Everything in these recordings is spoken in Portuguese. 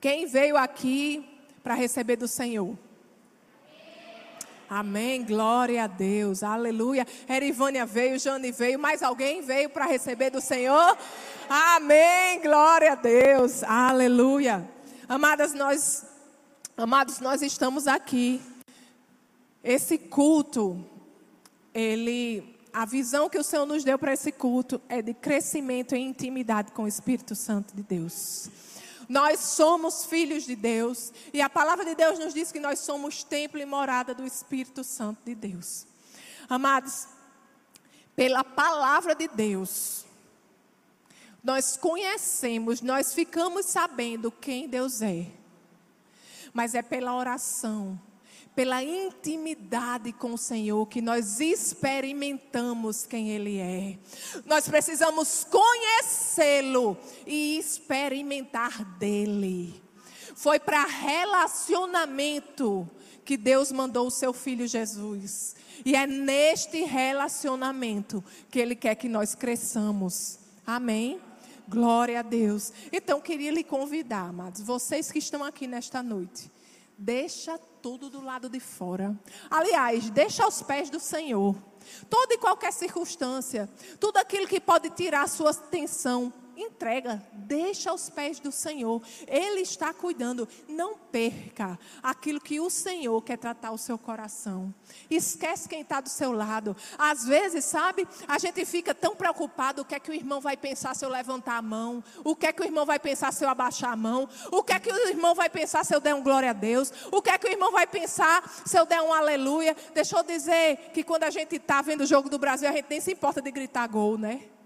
Quem veio aqui para receber do Senhor? Amém, glória a Deus, aleluia. Erivânia veio, Jane veio, mais alguém veio para receber do Senhor? Amém, glória a Deus, aleluia. Amadas, nós, amados, nós estamos aqui. Esse culto, ele, a visão que o Senhor nos deu para esse culto é de crescimento em intimidade com o Espírito Santo de Deus. Nós somos filhos de Deus e a palavra de Deus nos diz que nós somos templo e morada do Espírito Santo de Deus. Amados, pela palavra de Deus, nós conhecemos, nós ficamos sabendo quem Deus é. Mas é pela oração, pela intimidade com o Senhor que nós experimentamos quem Ele é. Nós precisamos conhecê-lo e experimentar dele. Foi para relacionamento que Deus mandou o seu filho Jesus. E é neste relacionamento que Ele quer que nós cresçamos. Amém? Glória a Deus. Então, queria lhe convidar, amados, vocês que estão aqui nesta noite, deixa tudo do lado de fora. Aliás, deixa aos pés do Senhor. Toda e qualquer circunstância, tudo aquilo que pode tirar a sua atenção, entrega, deixa aos pés do Senhor. Ele está cuidando. Não perca aquilo que o Senhor quer tratar o seu coração. Esquece quem está do seu lado. Às vezes, sabe, a gente fica tão preocupado: o que é que o irmão vai pensar se eu levantar a mão? O que é que o irmão vai pensar se eu abaixar a mão? O que é que o irmão vai pensar se eu der um glória a Deus? O que é que o irmão vai pensar se eu der um aleluia? Deixa eu dizer que quando a gente está vendo o jogo do Brasil, a gente nem se importa de gritar gol, né?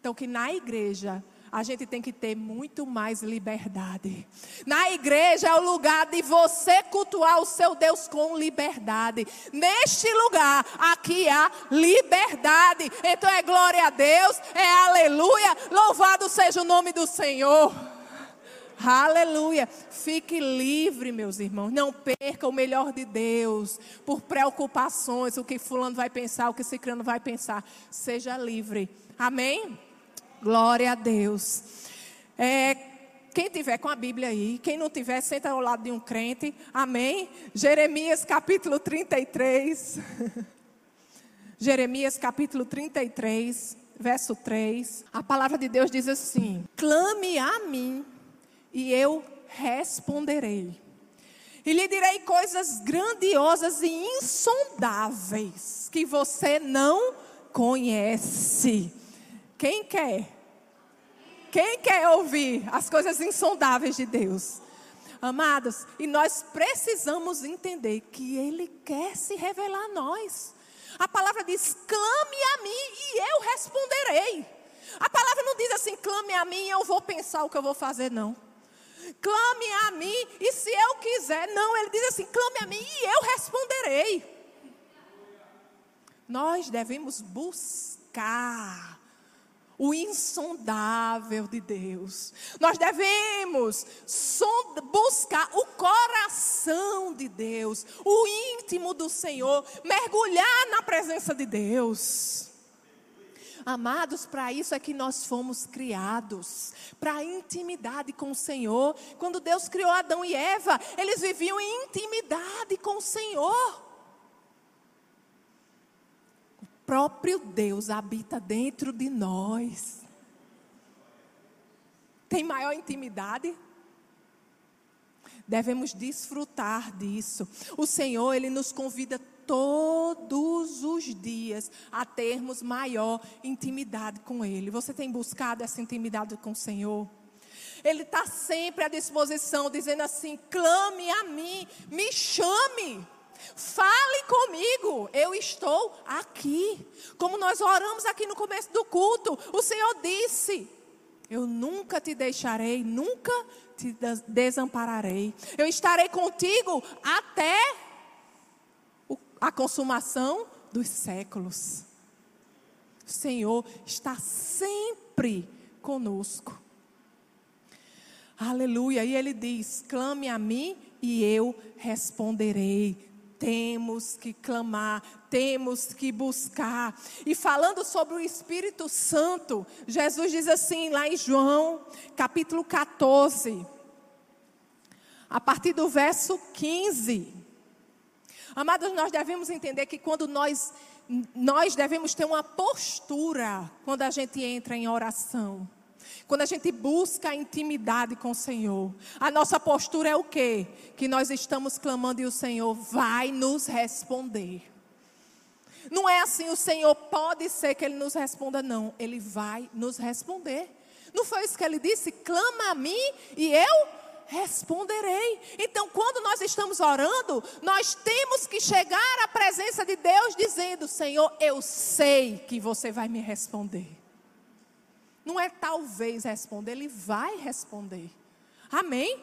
Então, que na igreja a gente tem que ter muito mais liberdade. Na igreja é o lugar de você cultuar o seu Deus com liberdade. Neste lugar, aqui há liberdade. Então é glória a Deus, é aleluia. Louvado seja o nome do Senhor. Aleluia. Fique livre, meus irmãos. Não perca o melhor de Deus por preocupações, o que fulano vai pensar, o que ciclano vai pensar. Seja livre. Amém? Glória a Deus. É, quem tiver com a Bíblia aí, quem não tiver, senta ao lado de um crente. Amém? Jeremias capítulo 33. Jeremias capítulo 33, verso 3. A palavra de Deus diz assim: Clame a mim e eu responderei. E lhe direi coisas grandiosas e insondáveis que você não conhece. Quem quer? Quem quer ouvir as coisas insondáveis de Deus? Amados, e nós precisamos entender que Ele quer se revelar a nós. A palavra diz: clame a mim e eu responderei. A palavra não diz assim: clame a mim e eu vou pensar o que eu vou fazer, não. Clame a mim e se eu quiser, não. Ele diz assim: clame a mim e eu responderei. Nós devemos buscar o insondável de Deus. Nós devemos buscar o coração de Deus, o íntimo do Senhor, mergulhar na presença de Deus. Amados, para isso é que nós fomos criados, para intimidade com o Senhor. Quando Deus criou Adão e Eva, eles viviam em intimidade com o Senhor próprio Deus habita dentro de nós. Tem maior intimidade? Devemos desfrutar disso. O Senhor, Ele nos convida todos os dias a termos maior intimidade com Ele. Você tem buscado essa intimidade com o Senhor? Ele está sempre à disposição, dizendo assim: clame a mim, me chame. Fale comigo, eu estou aqui. Como nós oramos aqui no começo do culto, o Senhor disse: Eu nunca te deixarei, nunca te desampararei. Eu estarei contigo até a consumação dos séculos. O Senhor está sempre conosco. Aleluia. E ele diz: clame a mim e eu responderei temos que clamar, temos que buscar. E falando sobre o Espírito Santo, Jesus diz assim lá em João, capítulo 14, a partir do verso 15. Amados, nós devemos entender que quando nós nós devemos ter uma postura quando a gente entra em oração. Quando a gente busca a intimidade com o Senhor, a nossa postura é o quê? Que nós estamos clamando e o Senhor vai nos responder. Não é assim, o Senhor pode ser que Ele nos responda, não. Ele vai nos responder. Não foi isso que Ele disse? Clama a mim e eu responderei. Então, quando nós estamos orando, nós temos que chegar à presença de Deus dizendo: Senhor, eu sei que você vai me responder. Não é talvez responder, ele vai responder. Amém?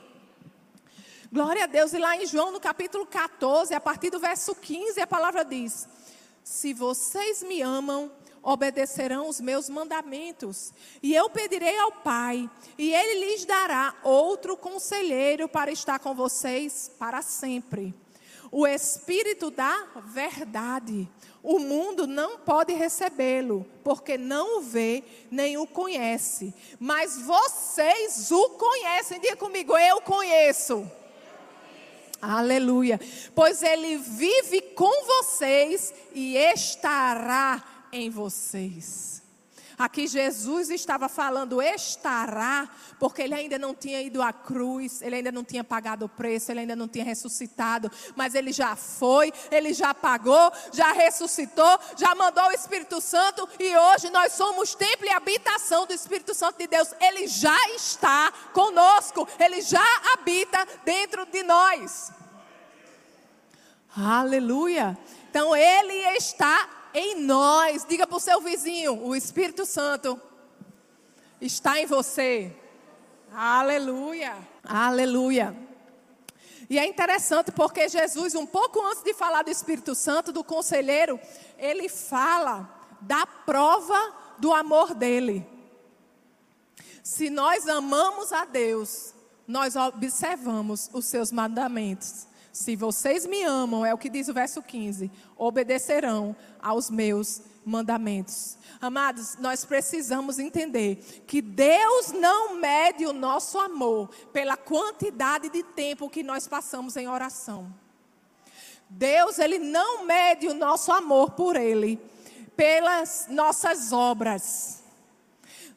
Glória a Deus. E lá em João, no capítulo 14, a partir do verso 15, a palavra diz: Se vocês me amam, obedecerão os meus mandamentos. E eu pedirei ao Pai, e ele lhes dará outro conselheiro para estar com vocês para sempre. O Espírito da verdade, o mundo não pode recebê-lo, porque não o vê nem o conhece. Mas vocês o conhecem. Diga comigo, eu conheço. Aleluia. Pois ele vive com vocês e estará em vocês. Aqui Jesus estava falando estará, porque ele ainda não tinha ido à cruz, ele ainda não tinha pagado o preço, ele ainda não tinha ressuscitado, mas ele já foi, ele já pagou, já ressuscitou, já mandou o Espírito Santo e hoje nós somos templo e habitação do Espírito Santo de Deus. Ele já está conosco, ele já habita dentro de nós. Aleluia. Então ele está em nós. Diga para o seu vizinho: o Espírito Santo está em você. Aleluia. Aleluia. E é interessante porque Jesus, um pouco antes de falar do Espírito Santo, do conselheiro, ele fala da prova do amor dele. Se nós amamos a Deus, nós observamos os seus mandamentos. Se vocês me amam, é o que diz o verso 15, obedecerão aos meus mandamentos. Amados, nós precisamos entender que Deus não mede o nosso amor pela quantidade de tempo que nós passamos em oração. Deus, ele não mede o nosso amor por ele pelas nossas obras,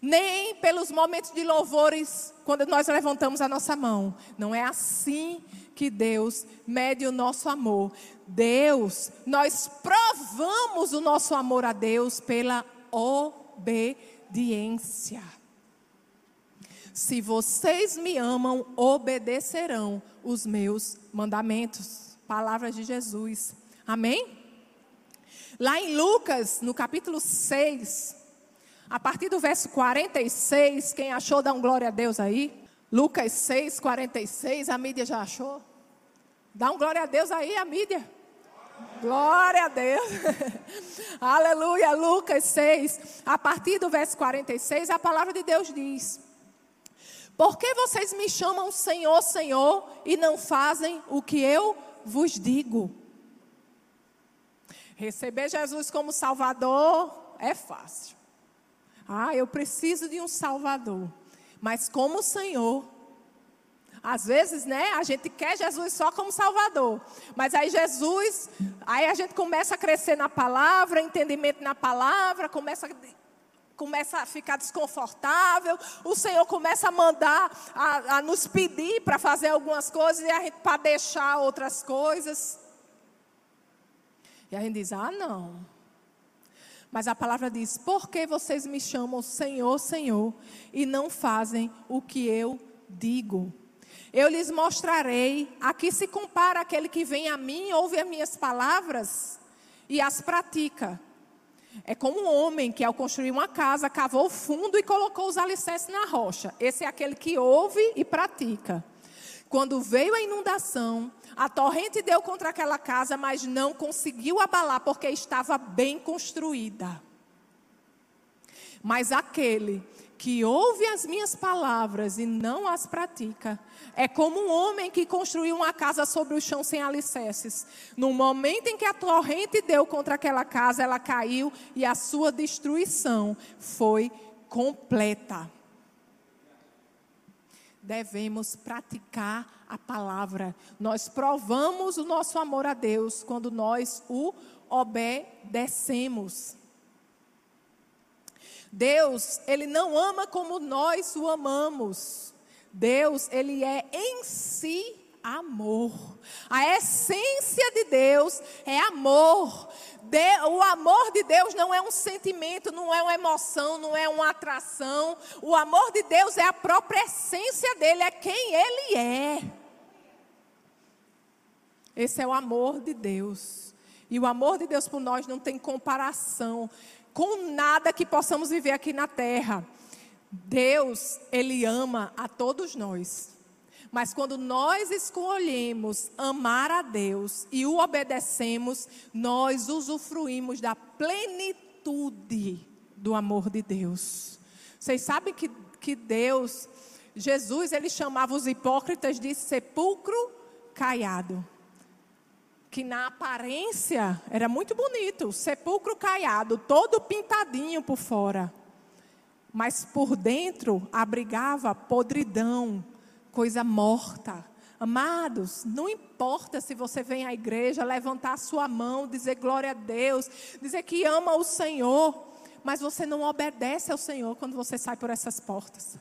nem pelos momentos de louvores quando nós levantamos a nossa mão. Não é assim que Deus mede o nosso amor. Deus, nós provamos o nosso amor a Deus pela obediência. Se vocês me amam, obedecerão os meus mandamentos. Palavras de Jesus. Amém? Lá em Lucas, no capítulo 6, a partir do verso 46, quem achou, dá um glória a Deus aí. Lucas 6, 46, a mídia já achou? Dá um glória a Deus aí, a mídia. Glória a Deus. Aleluia. Lucas 6, a partir do verso 46, a palavra de Deus diz: Por que vocês me chamam Senhor, Senhor e não fazem o que eu vos digo? Receber Jesus como Salvador é fácil. Ah, eu preciso de um Salvador mas como Senhor. Às vezes, né, a gente quer Jesus só como Salvador. Mas aí Jesus, aí a gente começa a crescer na palavra, entendimento na palavra, começa começa a ficar desconfortável, o Senhor começa a mandar, a, a nos pedir para fazer algumas coisas e a gente para deixar outras coisas. E a gente diz: ah, não. Mas a palavra diz: Por que vocês me chamam Senhor, Senhor, e não fazem o que eu digo? Eu lhes mostrarei a que se compara aquele que vem a mim, ouve as minhas palavras e as pratica. É como um homem que, ao construir uma casa, cavou fundo e colocou os alicerces na rocha. Esse é aquele que ouve e pratica. Quando veio a inundação, a torrente deu contra aquela casa, mas não conseguiu abalar porque estava bem construída. Mas aquele que ouve as minhas palavras e não as pratica, é como um homem que construiu uma casa sobre o chão sem alicerces. No momento em que a torrente deu contra aquela casa, ela caiu e a sua destruição foi completa. Devemos praticar a palavra. Nós provamos o nosso amor a Deus quando nós o obedecemos. Deus, ele não ama como nós o amamos. Deus, ele é em si amor. A essência de Deus é amor. De, o amor de Deus não é um sentimento, não é uma emoção, não é uma atração. O amor de Deus é a própria essência dele, é quem ele é. Esse é o amor de Deus. E o amor de Deus por nós não tem comparação com nada que possamos viver aqui na terra. Deus, Ele ama a todos nós. Mas quando nós escolhemos amar a Deus e o obedecemos, nós usufruímos da plenitude do amor de Deus. Vocês sabem que, que Deus, Jesus, ele chamava os hipócritas de sepulcro caiado que na aparência era muito bonito, sepulcro caiado, todo pintadinho por fora. Mas por dentro abrigava podridão, coisa morta. Amados, não importa se você vem à igreja levantar a sua mão, dizer glória a Deus, dizer que ama o Senhor, mas você não obedece ao Senhor quando você sai por essas portas.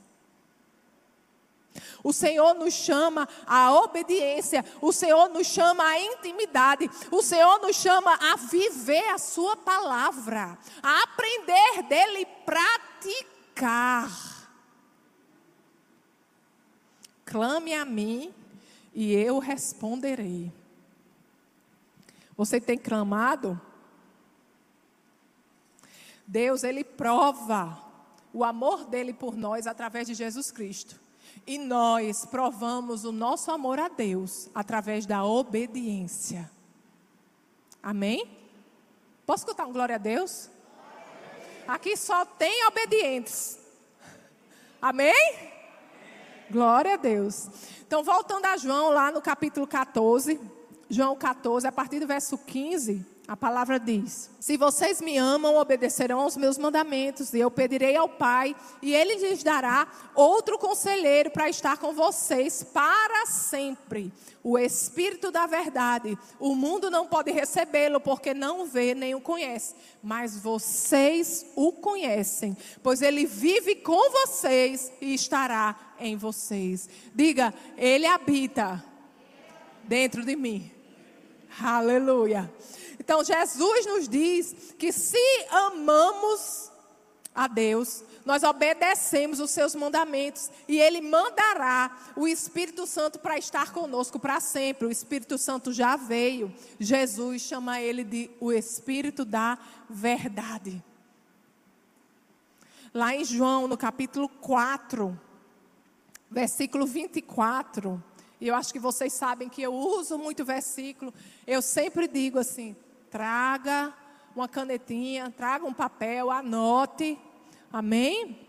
O Senhor nos chama à obediência, o Senhor nos chama à intimidade, o Senhor nos chama a viver a Sua palavra, a aprender dele e praticar. Clame a mim e eu responderei. Você tem clamado? Deus, Ele prova o amor dele por nós através de Jesus Cristo. E nós provamos o nosso amor a Deus através da obediência. Amém? Posso escutar um glória a Deus? Aqui só tem obedientes. Amém? Glória a Deus. Então, voltando a João, lá no capítulo 14, João 14, a partir do verso 15. A palavra diz: Se vocês me amam, obedecerão aos meus mandamentos, e eu pedirei ao Pai, e ele lhes dará outro conselheiro para estar com vocês para sempre. O Espírito da Verdade. O mundo não pode recebê-lo, porque não vê nem o conhece. Mas vocês o conhecem, pois ele vive com vocês e estará em vocês. Diga, ele habita dentro de mim. Aleluia. Então Jesus nos diz que se amamos a Deus, nós obedecemos os seus mandamentos e ele mandará o Espírito Santo para estar conosco para sempre. O Espírito Santo já veio. Jesus chama ele de o Espírito da verdade. Lá em João, no capítulo 4, versículo 24, e eu acho que vocês sabem que eu uso muito versículo, eu sempre digo assim: traga uma canetinha, traga um papel, anote. Amém?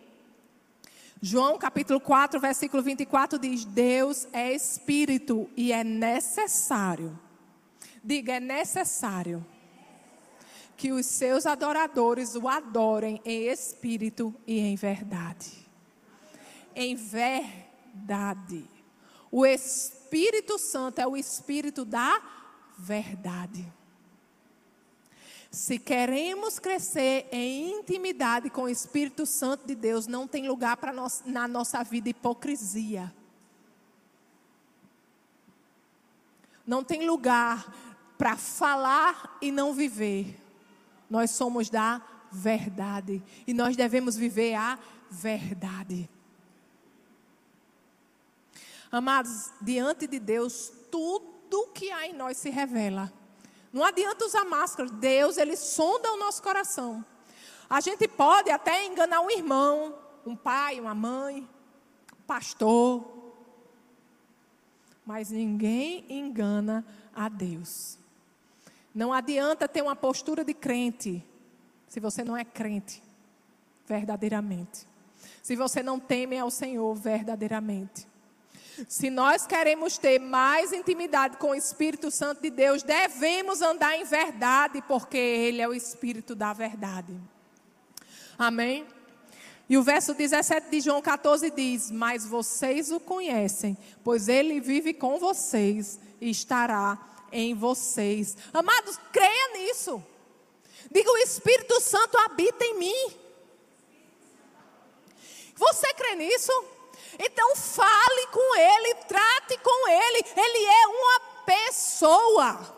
João capítulo 4, versículo 24 diz: Deus é espírito e é necessário. Diga, é necessário que os seus adoradores o adorem em espírito e em verdade. Em verdade. O Espírito Santo é o espírito da verdade. Se queremos crescer em intimidade com o Espírito Santo de Deus, não tem lugar para na nossa vida hipocrisia. Não tem lugar para falar e não viver. Nós somos da verdade e nós devemos viver a verdade. Amados, diante de Deus, tudo que há em nós se revela. Não adianta usar máscara. Deus, ele sonda o nosso coração. A gente pode até enganar um irmão, um pai, uma mãe, um pastor. Mas ninguém engana a Deus. Não adianta ter uma postura de crente se você não é crente verdadeiramente. Se você não teme ao Senhor verdadeiramente. Se nós queremos ter mais intimidade com o Espírito Santo de Deus, devemos andar em verdade, porque Ele é o Espírito da verdade. Amém? E o verso 17 de João 14 diz: Mas vocês o conhecem, pois ele vive com vocês e estará em vocês. Amados, creia nisso. Diga: o Espírito Santo habita em mim. Você crê nisso? Então fale com ele, trate com ele. Ele é uma pessoa.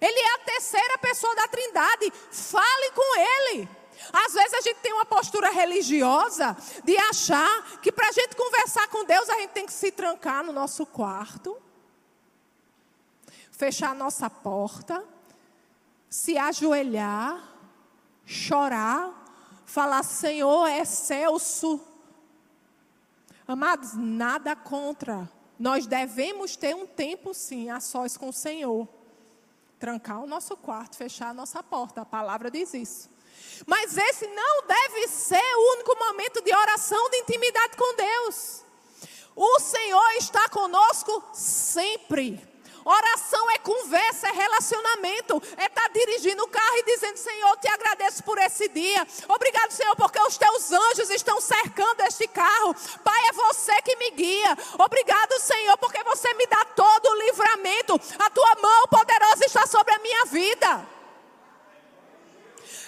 Ele é a terceira pessoa da Trindade. Fale com ele. Às vezes a gente tem uma postura religiosa de achar que para a gente conversar com Deus a gente tem que se trancar no nosso quarto, fechar a nossa porta, se ajoelhar, chorar, falar: Senhor, é excelso Amados, nada contra. Nós devemos ter um tempo, sim, a sós com o Senhor. Trancar o nosso quarto, fechar a nossa porta. A palavra diz isso. Mas esse não deve ser o único momento de oração, de intimidade com Deus. O Senhor está conosco sempre. Oração é conversa, é relacionamento. É estar tá dirigindo o carro e dizendo: Senhor, te agradeço por esse dia. Obrigado, Senhor, porque os teus anjos estão cercando este carro. Pai, é você que me guia. Obrigado, Senhor, porque você me dá todo o livramento. A tua mão poderosa está sobre a minha vida.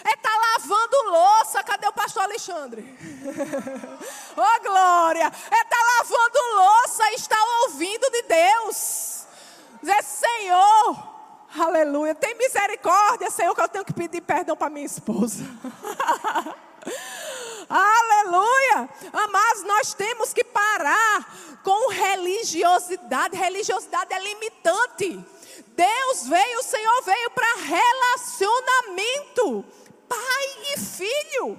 É estar tá lavando louça. Cadê o pastor Alexandre? oh, glória. É estar tá lavando louça e estar ouvindo de Deus. Dizer, Senhor, aleluia, tem misericórdia, Senhor, que eu tenho que pedir perdão para minha esposa. Aleluia! Mas nós temos que parar com religiosidade. Religiosidade é limitante. Deus veio, o Senhor veio para relacionamento. Pai e filho.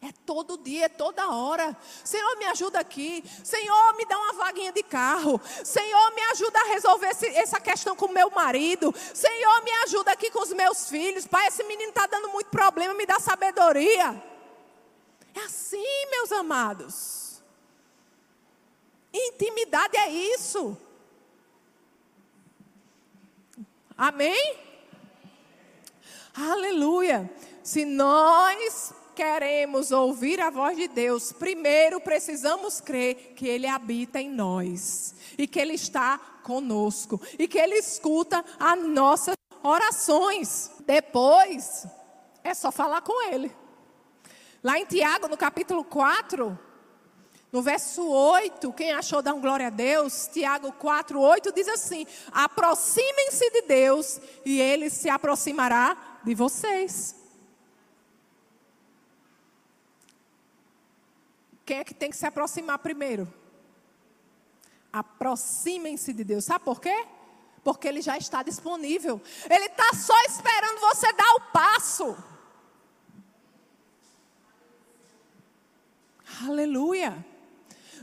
É todo dia, é toda hora. Senhor, me ajuda aqui. Senhor, me dá uma vaguinha de carro. Senhor, me ajuda a resolver esse, essa questão com meu marido. Senhor, me ajuda aqui com os meus filhos. Pai, esse menino está dando muito problema, me dá sabedoria. É assim, meus amados. Intimidade é isso. Amém? Aleluia. Se nós queremos ouvir a voz de Deus, primeiro precisamos crer que Ele habita em nós e que Ele está conosco e que Ele escuta as nossas orações. Depois, é só falar com Ele. Lá em Tiago, no capítulo 4, no verso 8, quem achou dar um glória a Deus, Tiago 4, 8 diz assim: aproximem-se de Deus e Ele se aproximará de vocês. Quem é que tem que se aproximar primeiro? Aproximem-se de Deus. Sabe por quê? Porque Ele já está disponível. Ele está só esperando você dar o passo. Aleluia.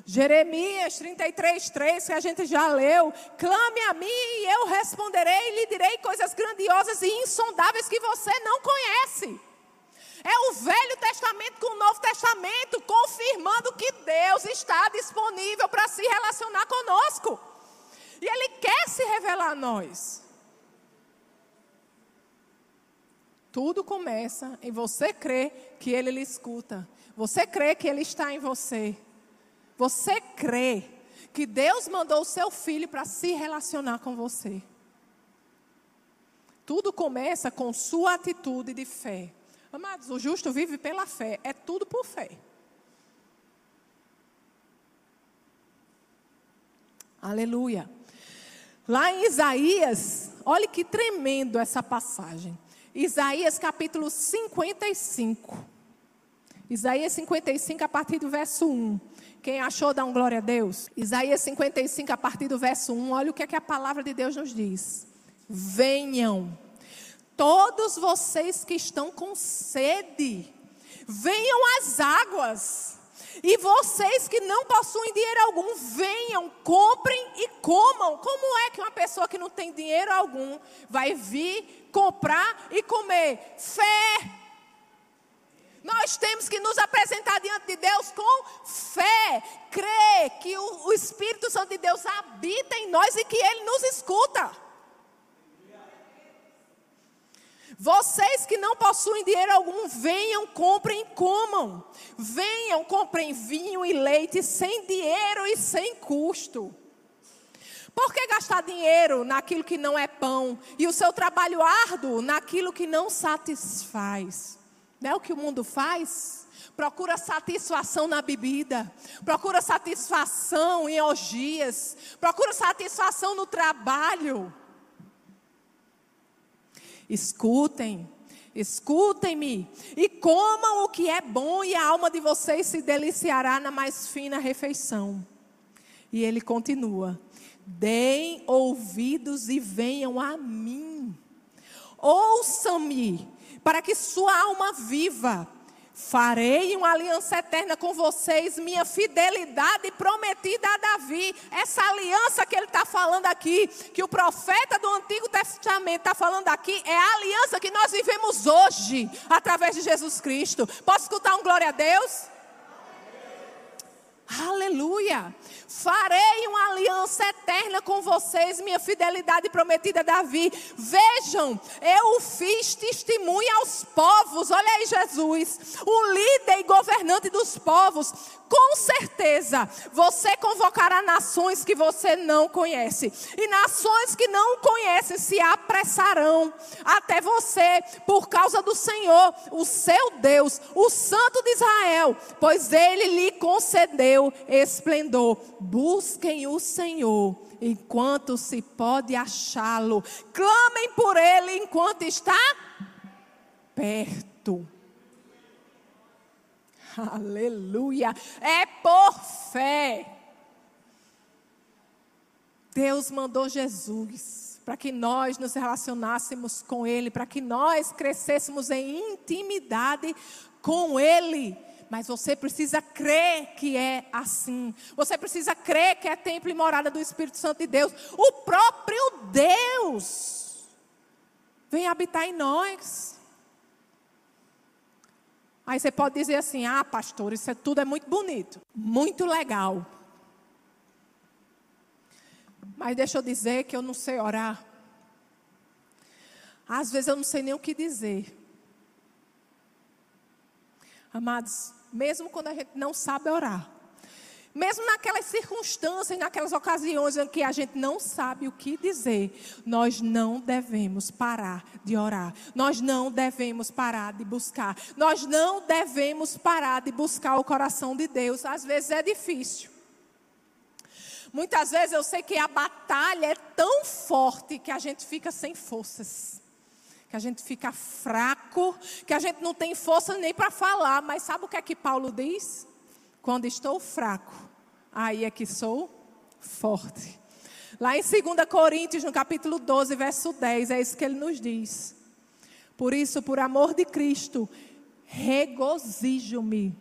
Jeremias 33, 3, que a gente já leu. Clame a mim e eu responderei e lhe direi coisas grandiosas e insondáveis que você não conhece. É o Velho Testamento com o Novo Testamento, confirmando que Deus está disponível para se relacionar conosco. E Ele quer se revelar a nós. Tudo começa em você crer que Ele lhe escuta. Você crê que Ele está em você. Você crê que Deus mandou o seu filho para se relacionar com você. Tudo começa com sua atitude de fé. Amados, o justo vive pela fé, é tudo por fé. Aleluia. Lá em Isaías, olhe que tremendo essa passagem. Isaías capítulo 55. Isaías 55, a partir do verso 1. Quem achou, dá um glória a Deus. Isaías 55, a partir do verso 1. Olha o que, é que a palavra de Deus nos diz. Venham Todos vocês que estão com sede, venham às águas. E vocês que não possuem dinheiro algum, venham, comprem e comam. Como é que uma pessoa que não tem dinheiro algum vai vir comprar e comer? Fé. Nós temos que nos apresentar diante de Deus com fé, crer que o, o Espírito Santo de Deus habita em nós e que Ele nos escuta. Vocês que não possuem dinheiro algum, venham, comprem e comam. Venham, comprem vinho e leite sem dinheiro e sem custo. Por que gastar dinheiro naquilo que não é pão e o seu trabalho árduo naquilo que não satisfaz? Não é o que o mundo faz? Procura satisfação na bebida, procura satisfação em orgias, procura satisfação no trabalho. Escutem, escutem-me e comam o que é bom, e a alma de vocês se deliciará na mais fina refeição. E ele continua: deem ouvidos e venham a mim. Ouçam-me, para que sua alma viva. Farei uma aliança eterna com vocês, minha fidelidade prometida a Davi. Essa aliança que ele está falando aqui, que o profeta do Antigo Testamento está falando aqui, é a aliança que nós vivemos hoje, através de Jesus Cristo. Posso escutar um glória a Deus? Aleluia! Farei uma aliança eterna com vocês, minha fidelidade prometida a Davi. Vejam, eu fiz testemunha aos povos. Olha aí, Jesus, o líder e governante dos povos. Com certeza, você convocará nações que você não conhece, e nações que não conhecem se apressarão até você por causa do Senhor, o seu Deus, o Santo de Israel, pois ele lhe concedeu esplendor busquem o Senhor enquanto se pode achá-lo. Clamem por ele enquanto está perto. Aleluia. É por fé. Deus mandou Jesus para que nós nos relacionássemos com Ele, para que nós crescêssemos em intimidade com Ele. Mas você precisa crer que é assim. Você precisa crer que é templo e morada do Espírito Santo de Deus. O próprio Deus vem habitar em nós. Aí você pode dizer assim: ah, pastor, isso é, tudo é muito bonito, muito legal. Mas deixa eu dizer que eu não sei orar. Às vezes eu não sei nem o que dizer. Amados, mesmo quando a gente não sabe orar, mesmo naquelas circunstâncias, naquelas ocasiões em que a gente não sabe o que dizer, nós não devemos parar de orar. Nós não devemos parar de buscar. Nós não devemos parar de buscar o coração de Deus. Às vezes é difícil. Muitas vezes eu sei que a batalha é tão forte que a gente fica sem forças que a gente fica fraco, que a gente não tem força nem para falar. Mas sabe o que é que Paulo diz? Quando estou fraco, aí é que sou forte. Lá em 2 Coríntios, no capítulo 12, verso 10, é isso que ele nos diz. Por isso, por amor de Cristo, regozijo-me.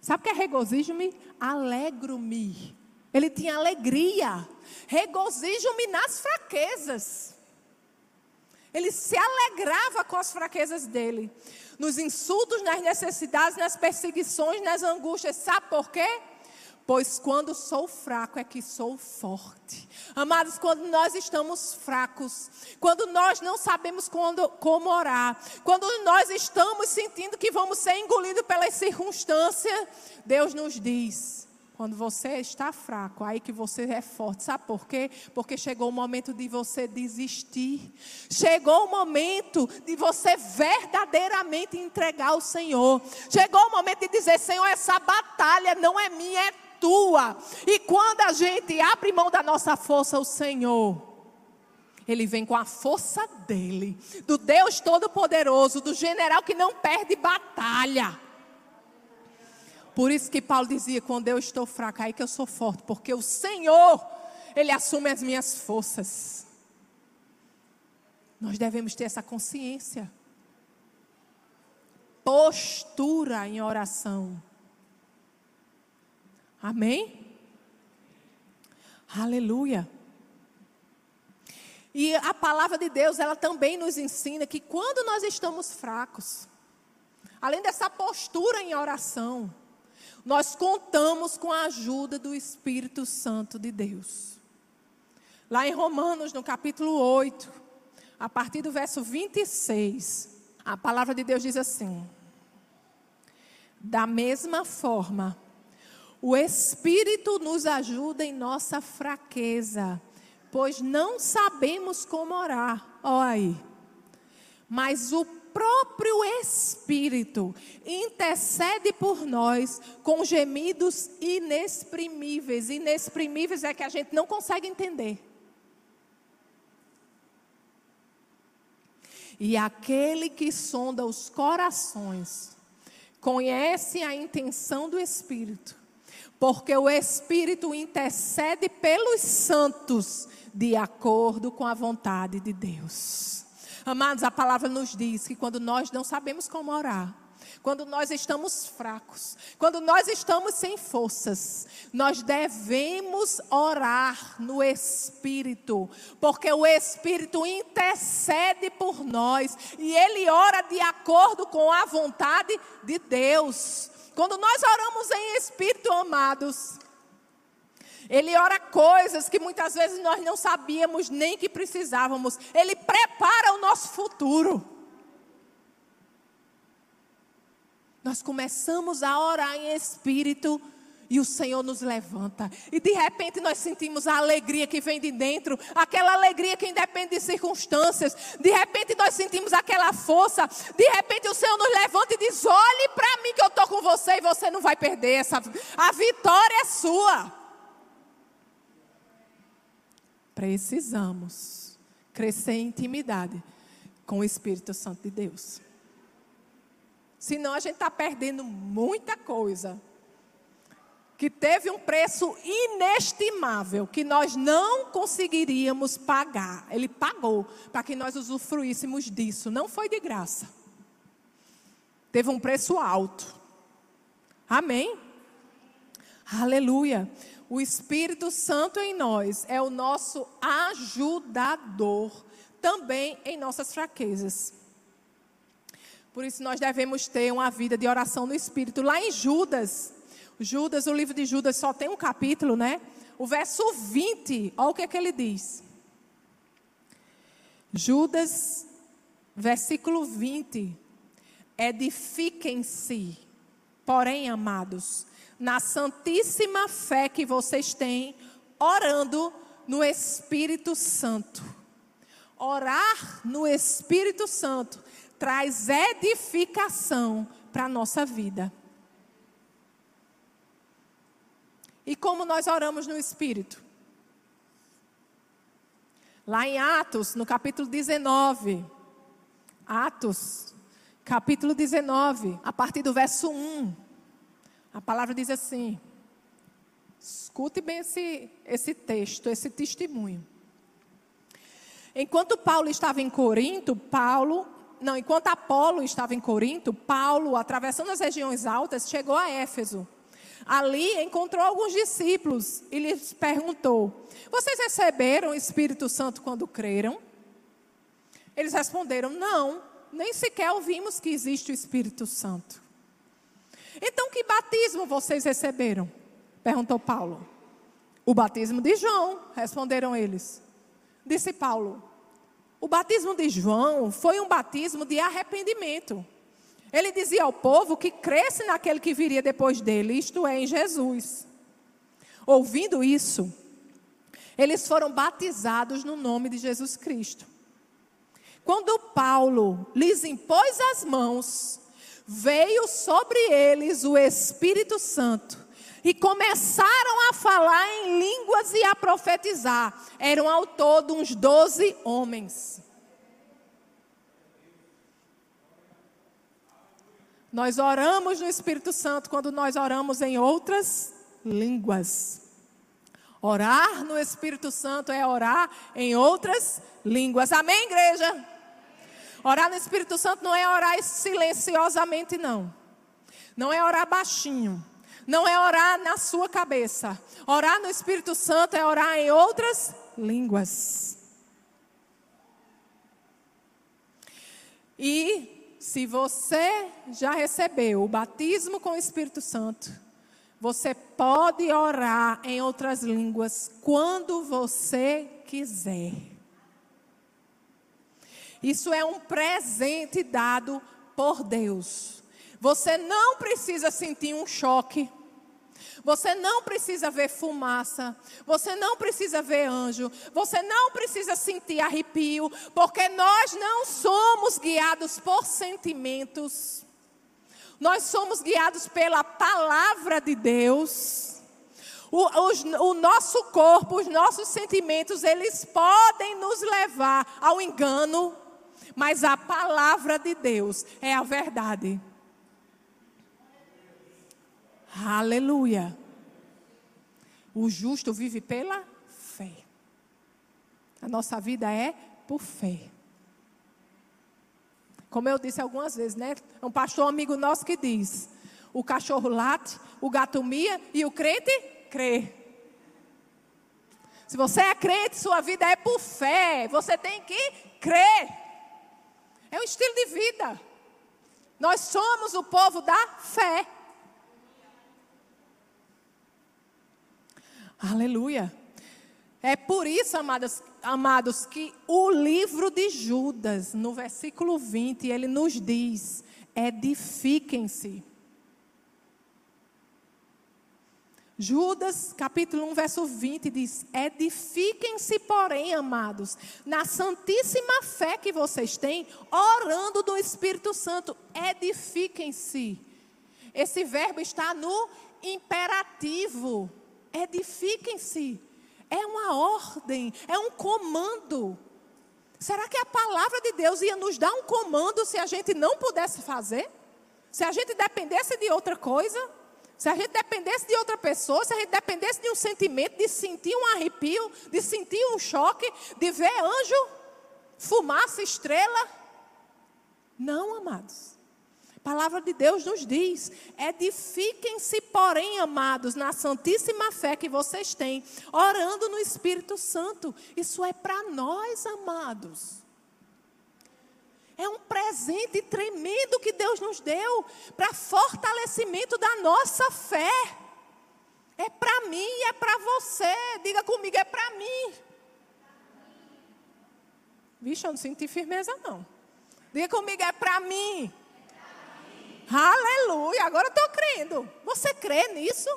Sabe o que é regozijo-me? Alegro-me. Ele tinha alegria. Regozijo-me nas fraquezas. Ele se alegrava com as fraquezas dele, nos insultos, nas necessidades, nas perseguições, nas angústias. Sabe por quê? Pois quando sou fraco é que sou forte. Amados, quando nós estamos fracos, quando nós não sabemos quando, como orar, quando nós estamos sentindo que vamos ser engolidos pelas circunstâncias, Deus nos diz: quando você está fraco, aí que você é forte. Sabe por quê? Porque chegou o momento de você desistir. Chegou o momento de você verdadeiramente entregar ao Senhor. Chegou o momento de dizer: Senhor, essa batalha não é minha, é tua. E quando a gente abre mão da nossa força, o Senhor. Ele vem com a força dele, do Deus Todo-Poderoso, do general que não perde batalha. Por isso que Paulo dizia: quando eu estou fraco, aí que eu sou forte, porque o Senhor, Ele assume as minhas forças. Nós devemos ter essa consciência. Postura em oração. Amém? Aleluia. E a palavra de Deus, ela também nos ensina que quando nós estamos fracos, além dessa postura em oração, nós contamos com a ajuda do Espírito Santo de Deus. Lá em Romanos, no capítulo 8, a partir do verso 26, a palavra de Deus diz assim: Da mesma forma, o Espírito nos ajuda em nossa fraqueza, pois não sabemos como orar. Olha aí. Mas o próprio Espírito intercede por nós com gemidos inexprimíveis. Inexprimíveis é que a gente não consegue entender. E aquele que sonda os corações conhece a intenção do Espírito, porque o Espírito intercede pelos santos de acordo com a vontade de Deus. Amados, a palavra nos diz que quando nós não sabemos como orar, quando nós estamos fracos, quando nós estamos sem forças, nós devemos orar no Espírito, porque o Espírito intercede por nós e ele ora de acordo com a vontade de Deus. Quando nós oramos em Espírito, amados, ele ora coisas que muitas vezes nós não sabíamos nem que precisávamos. Ele prepara o nosso futuro. Nós começamos a orar em espírito e o Senhor nos levanta. E de repente nós sentimos a alegria que vem de dentro, aquela alegria que independe de circunstâncias. De repente nós sentimos aquela força. De repente o Senhor nos levanta e diz: Olhe para mim que eu estou com você e você não vai perder essa. A vitória é sua. Precisamos crescer em intimidade com o Espírito Santo de Deus. Senão a gente está perdendo muita coisa que teve um preço inestimável que nós não conseguiríamos pagar. Ele pagou para que nós usufruíssemos disso. Não foi de graça. Teve um preço alto. Amém? Aleluia. O Espírito Santo em nós é o nosso ajudador também em nossas fraquezas. Por isso nós devemos ter uma vida de oração no Espírito. Lá em Judas, Judas, o livro de Judas só tem um capítulo, né? O verso 20, olha o que é que ele diz. Judas, versículo 20. Edifiquem-se, porém, amados, na santíssima fé que vocês têm, orando no Espírito Santo. Orar no Espírito Santo traz edificação para a nossa vida. E como nós oramos no Espírito? Lá em Atos, no capítulo 19. Atos, capítulo 19, a partir do verso 1. A palavra diz assim: escute bem esse, esse texto, esse testemunho. Enquanto Paulo estava em Corinto, Paulo, não, enquanto Apolo estava em Corinto, Paulo, atravessando as regiões altas, chegou a Éfeso. Ali encontrou alguns discípulos e lhes perguntou: Vocês receberam o Espírito Santo quando creram? Eles responderam: Não, nem sequer ouvimos que existe o Espírito Santo. Então, que batismo vocês receberam? Perguntou Paulo. O batismo de João, responderam eles. Disse Paulo: O batismo de João foi um batismo de arrependimento. Ele dizia ao povo que cresce naquele que viria depois dele, isto é, em Jesus. Ouvindo isso, eles foram batizados no nome de Jesus Cristo. Quando Paulo lhes impôs as mãos, veio sobre eles o Espírito Santo e começaram a falar em línguas e a profetizar. Eram ao todo uns doze homens. Nós oramos no Espírito Santo quando nós oramos em outras línguas. Orar no Espírito Santo é orar em outras línguas. Amém, igreja? Orar no Espírito Santo não é orar silenciosamente, não. Não é orar baixinho. Não é orar na sua cabeça. Orar no Espírito Santo é orar em outras línguas. E se você já recebeu o batismo com o Espírito Santo, você pode orar em outras línguas quando você quiser. Isso é um presente dado por Deus. Você não precisa sentir um choque. Você não precisa ver fumaça, você não precisa ver anjo, você não precisa sentir arrepio, porque nós não somos guiados por sentimentos, nós somos guiados pela palavra de Deus. O, os, o, nosso corpo, os nossos sentimentos, eles podem nos levar ao engano, mas a palavra de Deus é a verdade. Aleluia. O justo vive pela fé. A nossa vida é por fé. Como eu disse algumas vezes, né? Um pastor amigo nosso que diz: o cachorro late, o gato mia e o crente crê. Se você é crente, sua vida é por fé. Você tem que crer. É um estilo de vida. Nós somos o povo da fé. Aleluia. É por isso, amados, amados, que o livro de Judas, no versículo 20, ele nos diz: edifiquem-se. Judas, capítulo 1, verso 20, diz: Edifiquem-se, porém, amados, na santíssima fé que vocês têm, orando do Espírito Santo. Edifiquem-se. Esse verbo está no imperativo edifiquem-se. É uma ordem, é um comando. Será que a palavra de Deus ia nos dar um comando se a gente não pudesse fazer? Se a gente dependesse de outra coisa? Se a gente dependesse de outra pessoa, se a gente dependesse de um sentimento, de sentir um arrepio, de sentir um choque, de ver anjo, fumaça, estrela? Não, amados palavra de Deus nos diz: edifiquem-se, porém, amados, na santíssima fé que vocês têm, orando no Espírito Santo. Isso é para nós, amados. É um presente tremendo que Deus nos deu para fortalecimento da nossa fé. É para mim e é para você. Diga comigo, é para mim. Vixe, eu não senti firmeza, não. Diga comigo, é para mim. Aleluia, agora eu estou crendo. Você crê nisso?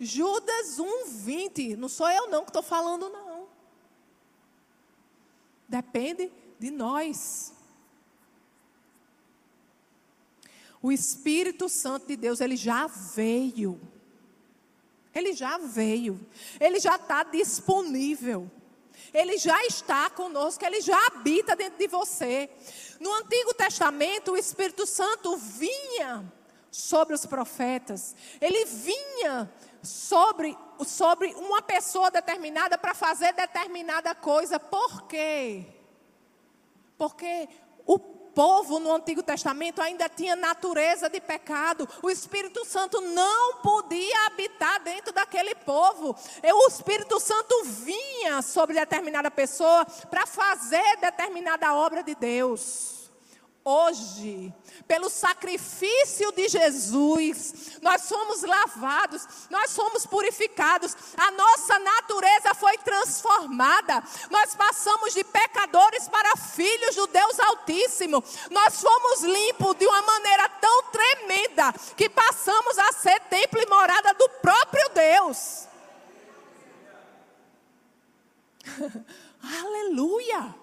Judas 1,20. Não sou eu não que estou falando, não. Depende de nós. O Espírito Santo de Deus, ele já veio. Ele já veio. Ele já está disponível. Ele já está conosco, ele já habita dentro de você. No Antigo Testamento, o Espírito Santo vinha sobre os profetas, ele vinha sobre, sobre uma pessoa determinada para fazer determinada coisa. Por quê? Porque o povo no Antigo Testamento ainda tinha natureza de pecado. O Espírito Santo não podia habitar dentro daquele povo. O Espírito Santo vinha sobre determinada pessoa para fazer determinada obra de Deus. Hoje, pelo sacrifício de Jesus, nós somos lavados, nós somos purificados, a nossa natureza foi transformada, nós passamos de pecadores para filhos do Deus Altíssimo, nós fomos limpos de uma maneira tão tremenda que passamos a ser templo e morada do próprio Deus. Aleluia!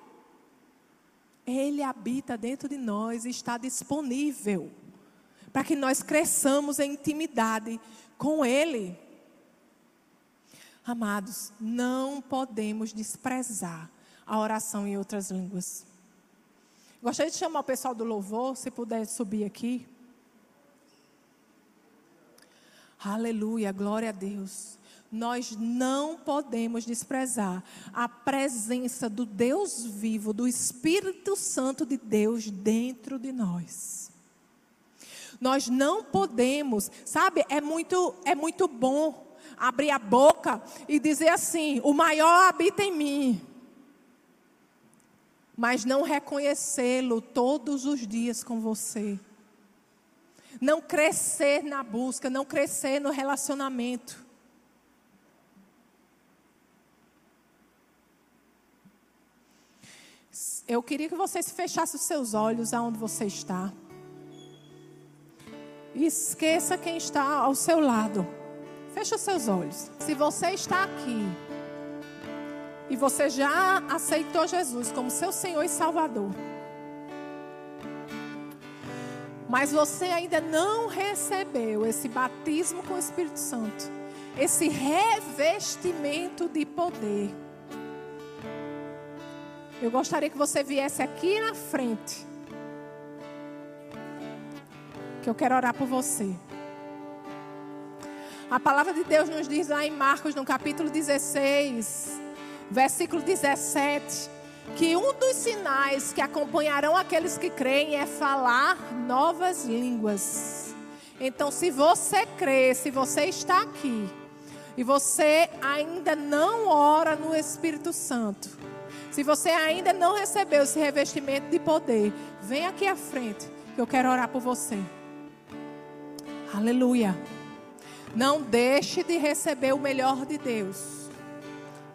Ele habita dentro de nós e está disponível para que nós cresçamos em intimidade com Ele. Amados, não podemos desprezar a oração em outras línguas. Gostaria de chamar o pessoal do louvor, se puder subir aqui. Aleluia, glória a Deus nós não podemos desprezar a presença do Deus vivo, do Espírito Santo de Deus dentro de nós. Nós não podemos, sabe, é muito, é muito bom abrir a boca e dizer assim: o maior habita em mim. mas não reconhecê-lo todos os dias com você. Não crescer na busca, não crescer no relacionamento. Eu queria que você fechasse os seus olhos aonde você está. E esqueça quem está ao seu lado. Feche os seus olhos. Se você está aqui e você já aceitou Jesus como seu Senhor e Salvador, mas você ainda não recebeu esse batismo com o Espírito Santo, esse revestimento de poder. Eu gostaria que você viesse aqui na frente. Que eu quero orar por você. A palavra de Deus nos diz lá em Marcos, no capítulo 16, versículo 17, que um dos sinais que acompanharão aqueles que creem é falar novas línguas. Então, se você crê, se você está aqui e você ainda não ora no Espírito Santo, se você ainda não recebeu esse revestimento de poder, vem aqui à frente, que eu quero orar por você. Aleluia. Não deixe de receber o melhor de Deus.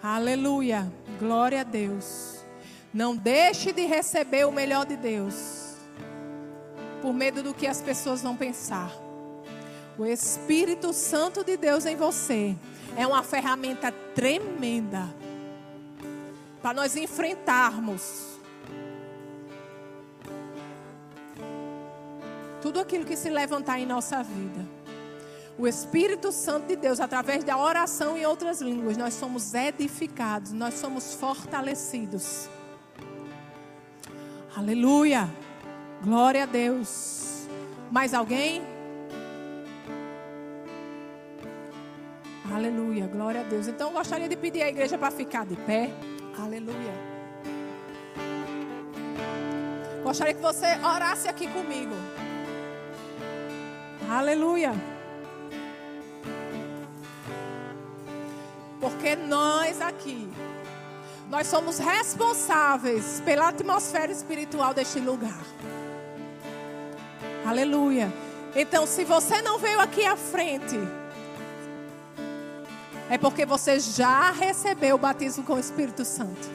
Aleluia. Glória a Deus. Não deixe de receber o melhor de Deus. Por medo do que as pessoas vão pensar. O Espírito Santo de Deus em você é uma ferramenta tremenda para nós enfrentarmos tudo aquilo que se levantar em nossa vida. O Espírito Santo de Deus, através da oração em outras línguas, nós somos edificados, nós somos fortalecidos. Aleluia. Glória a Deus. Mais alguém? Aleluia. Glória a Deus. Então eu gostaria de pedir à igreja para ficar de pé. Aleluia. Gostaria que você orasse aqui comigo. Aleluia. Porque nós aqui, nós somos responsáveis pela atmosfera espiritual deste lugar. Aleluia. Então, se você não veio aqui à frente, é porque você já recebeu o batismo com o Espírito Santo.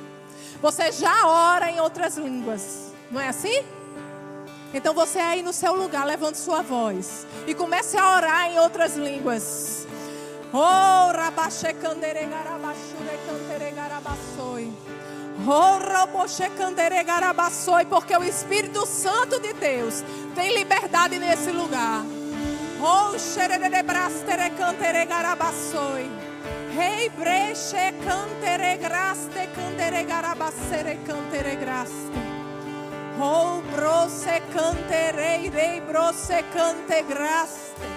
Você já ora em outras línguas. Não é assim? Então você aí no seu lugar, levante sua voz e comece a orar em outras línguas. Oh, rabaxe candere garabashure cantere garabassoi. Oh, porque o Espírito Santo de Deus tem liberdade nesse lugar. Oh, xerere brastere cantere garabassoi. Rei breche cantere graste cantere garabassere cantere graste. Oh brose cantere rei brose cante graste.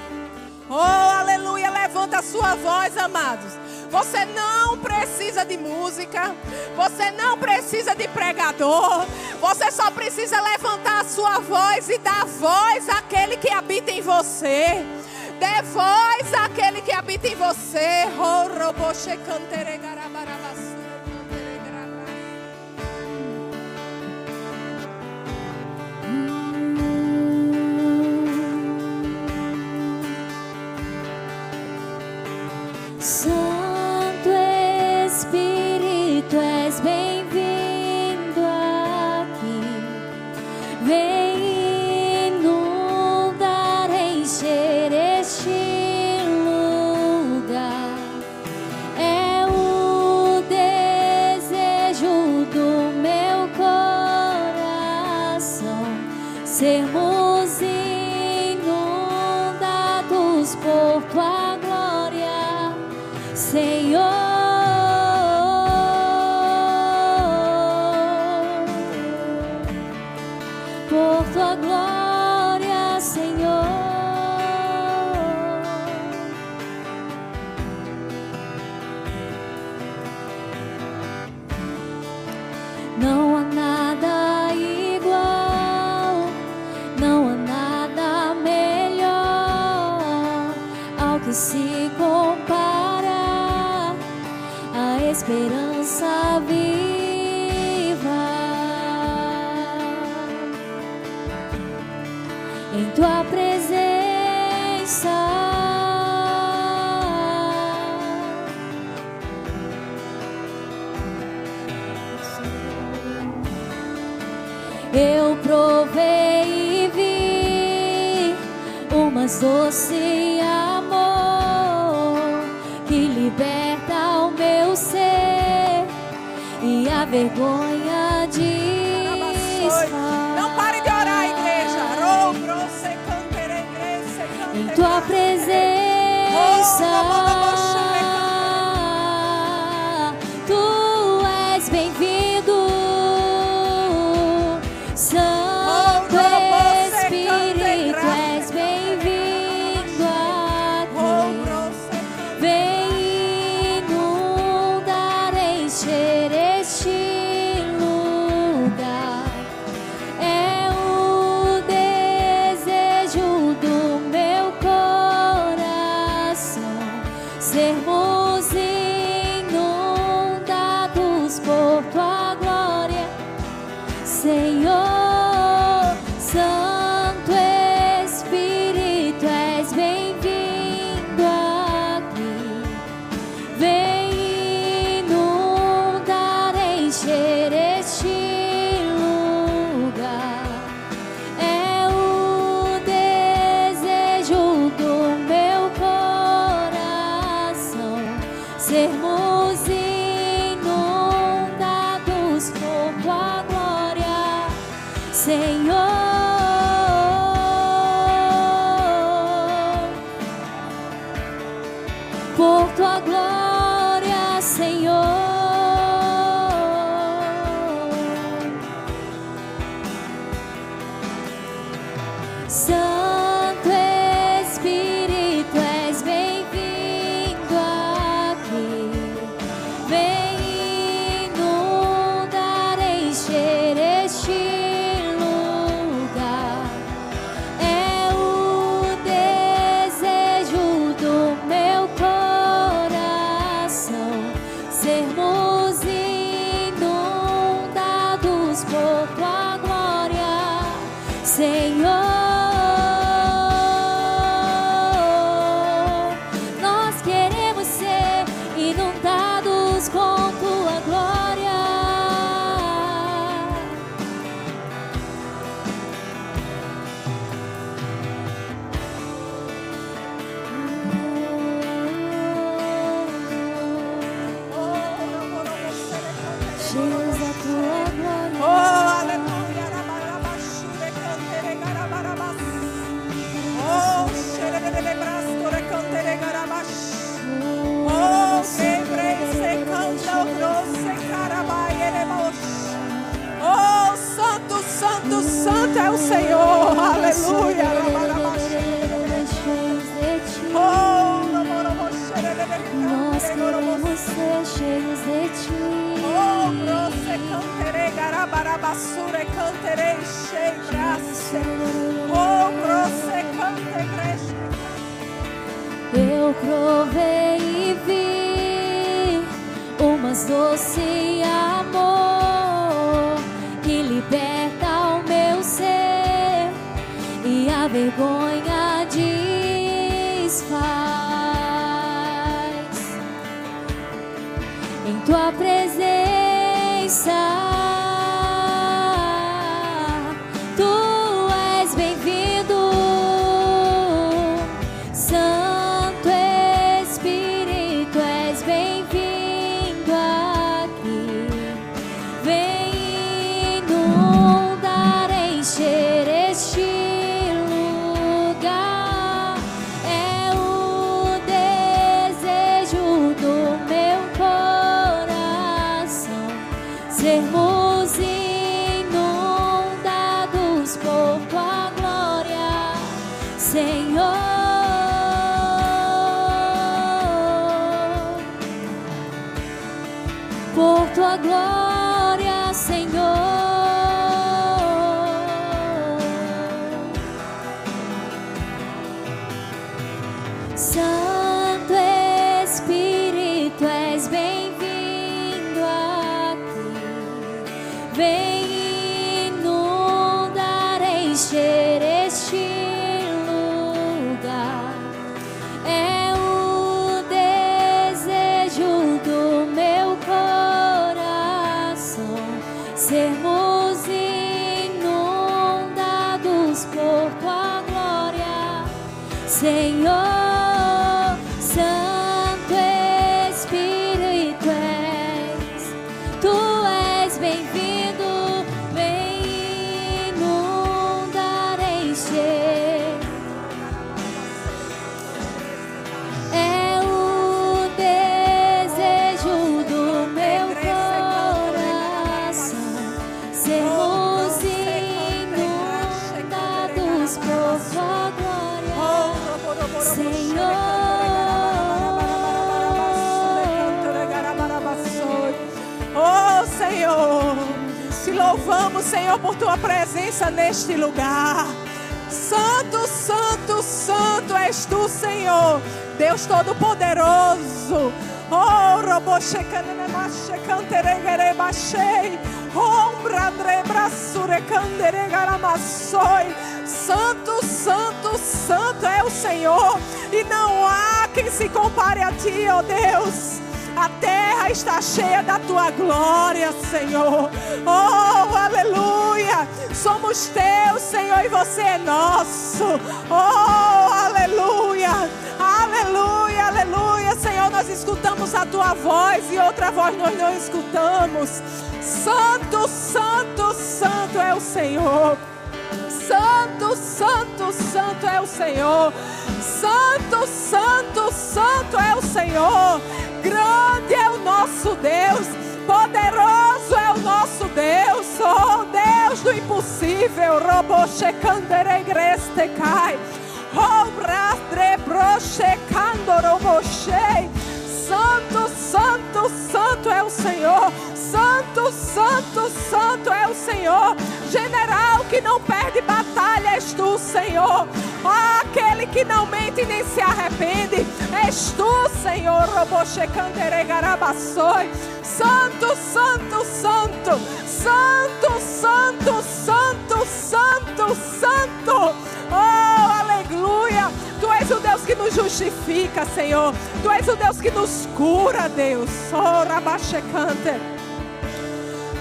Oh aleluia, levanta a sua voz, amados. Você não precisa de música, você não precisa de pregador, você só precisa levantar a sua voz e dar voz àquele que habita em você. Dê voz àquele que habita em você. Santo se compara à esperança viva em tua presença. Eu provei e vi umas doces. Về. Oh, santo, santo, santo é o Senhor. Aleluia. Oh, nós queremos ser cheios de ti. Oh, grosse canterei, garabarabassure, canterei, cheio de graça. Oh, grosse canterei. Eu provei e vi umas doce águas a vergonha desfaz em tua presença. Senhor, por tua glória. Senhor, por tua presença neste lugar. Santo, santo, santo és tu, Senhor, Deus Todo-Poderoso. Oh. Ombra Santo, santo, santo é o Senhor. E não há quem se compare a ti, ó oh Deus. A terra está cheia da tua glória, Senhor. Oh, aleluia. Somos teus, Senhor, e você é nosso. Oh, aleluia. Aleluia, aleluia. Senhor, nós escutamos a tua voz e outra voz nós não escutamos. Santo, santo, santo é o Senhor. Santo, santo, santo é o Senhor. Santo, santo, santo é o Senhor. Grande é o nosso Deus. Poderoso é o nosso Deus. Oh, Deus do impossível. Robochecanderegreste cai. Oh, brastre brochecando robochei. Santo, santo, santo é o Senhor. Santo, santo, santo é o Senhor. General que não perde batalha, és tu, Senhor. Oh, aquele que não mente nem se arrepende, és tu, Senhor. Santo, santo, santo, santo, santo, santo, santo, santo. Oh, aleluia. Tu és o Deus que nos justifica, Senhor. Tu és o Deus que nos cura, Deus. Oh, Rabachecante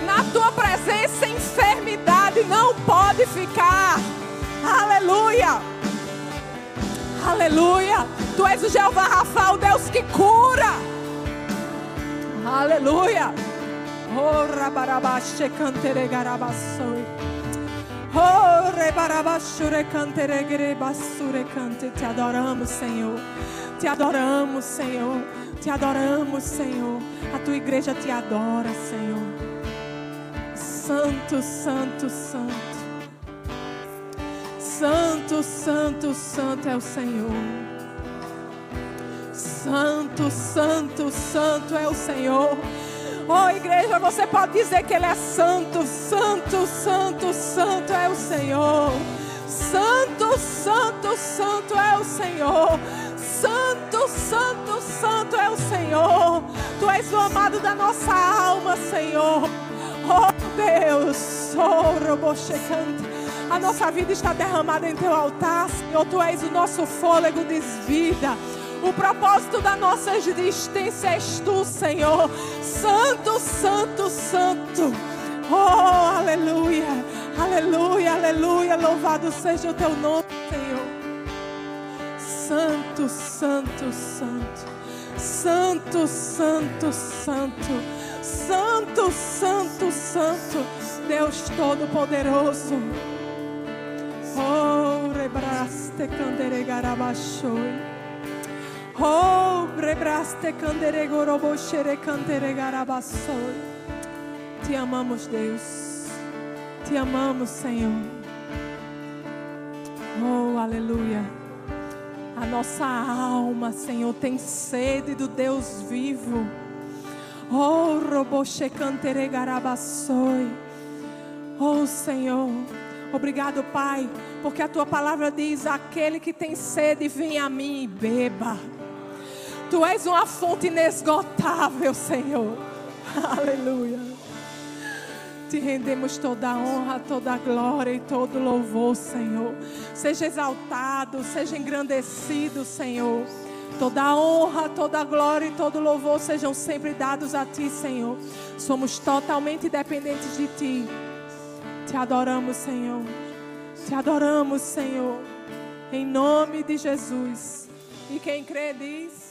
na tua presença, enfermidade não pode ficar. Aleluia. Aleluia. Tu és o Jeová Rafa, o Deus que cura. Aleluia. Rabarabaxe cantere garabassoi. Cante. Te adoramos, Senhor. Te adoramos, Senhor. Te adoramos, Senhor. A tua igreja te adora, Senhor. Santo, Santo, Santo. Santo, Santo, Santo é o Senhor. Santo, Santo, Santo é o Senhor. Oh, igreja, você pode dizer que Ele é santo, santo, santo, santo é o Senhor. Santo, santo, santo é o Senhor. Santo, santo, santo é o Senhor. Tu és o amado da nossa alma, Senhor. Oh Deus, oh Robochecante. A nossa vida está derramada em teu altar, Senhor. Tu és o nosso fôlego de vida. O propósito da nossa existência és tu, Senhor. Santo, santo, santo. Oh, aleluia, aleluia, aleluia. Louvado seja o teu nome, Senhor. Santo, santo, santo. Santo, santo, santo. Santo, Santo, Santo, Deus Todo-Poderoso. Oh, rebraste canderegarabachoi. Oh, rebraste canderegorobochere canderegarabassoi. Te amamos, Deus. Te amamos, Senhor. Oh, aleluia. A nossa alma, Senhor, tem sede do Deus vivo. Oh, robochecanteregarabassoi. Oh, Senhor. Obrigado, Pai, porque a tua palavra diz: aquele que tem sede, vem a mim e beba. Tu és uma fonte inesgotável, Senhor. Aleluia. Te rendemos toda a honra, toda a glória e todo o louvor, Senhor. Seja exaltado, seja engrandecido, Senhor. Toda a honra, toda a glória e todo louvor sejam sempre dados a Ti, Senhor. Somos totalmente dependentes de Ti. Te adoramos, Senhor. Te adoramos, Senhor. Em nome de Jesus. E quem crê diz.